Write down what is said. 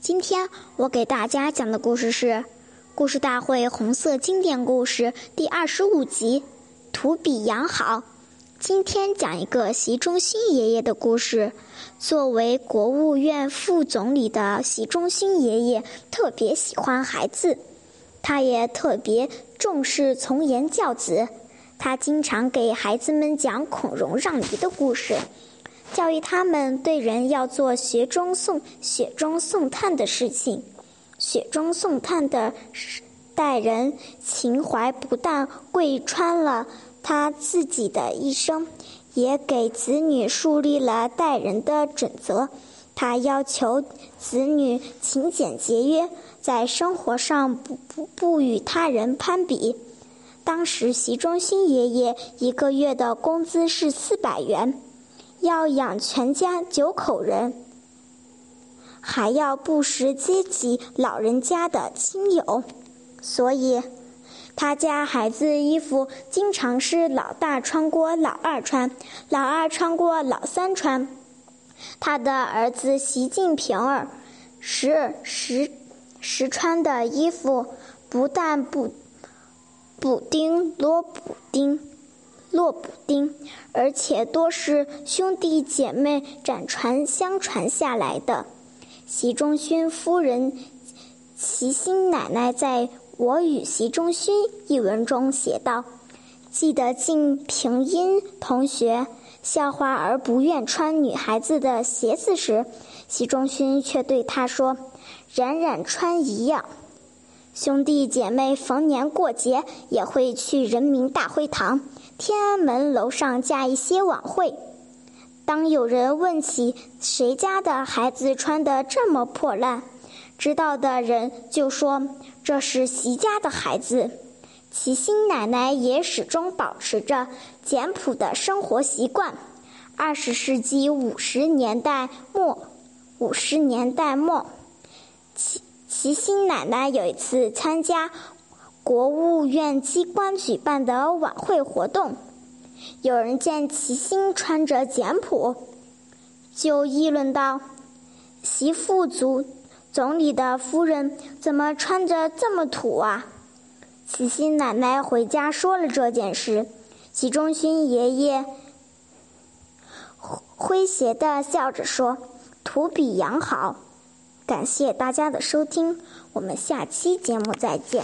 今天我给大家讲的故事是《故事大会红色经典故事》第二十五集《图比羊好》。今天讲一个习仲勋爷爷的故事。作为国务院副总理的习仲勋爷爷特别喜欢孩子，他也特别重视从严教子。他经常给孩子们讲孔融让梨的故事，教育他们对人要做雪中送雪中送炭的事情。雪中送炭的待人情怀不但贯穿了他自己的一生，也给子女树立了待人的准则。他要求子女勤俭节约，在生活上不不不与他人攀比。当时，习仲勋爷爷一个月的工资是四百元，要养全家九口人，还要不时接济老人家的亲友，所以他家孩子衣服经常是老大穿过老二穿，老二穿过老三穿。他的儿子习近平儿，时时时穿的衣服不但不。补丁罗补丁，落补丁，而且多是兄弟姐妹暂传相传下来的。习仲勋夫人齐心奶奶在我与习仲勋一文中写道：“记得晋平英同学笑话而不愿穿女孩子的鞋子时，习仲勋却对他说：‘冉冉穿一样。’”兄弟姐妹逢年过节也会去人民大会堂、天安门楼上加一些晚会。当有人问起谁家的孩子穿得这么破烂，知道的人就说这是习家的孩子。齐心奶奶也始终保持着简朴的生活习惯。二十世纪五十年代末，五十年代末，齐。齐心奶奶有一次参加国务院机关举办的晚会活动，有人见齐心穿着简朴，就议论道：“习副总总理的夫人怎么穿着这么土啊？”齐心奶奶回家说了这件事，齐中勋爷爷诙谐的笑着说：“土比养好。”感谢大家的收听，我们下期节目再见。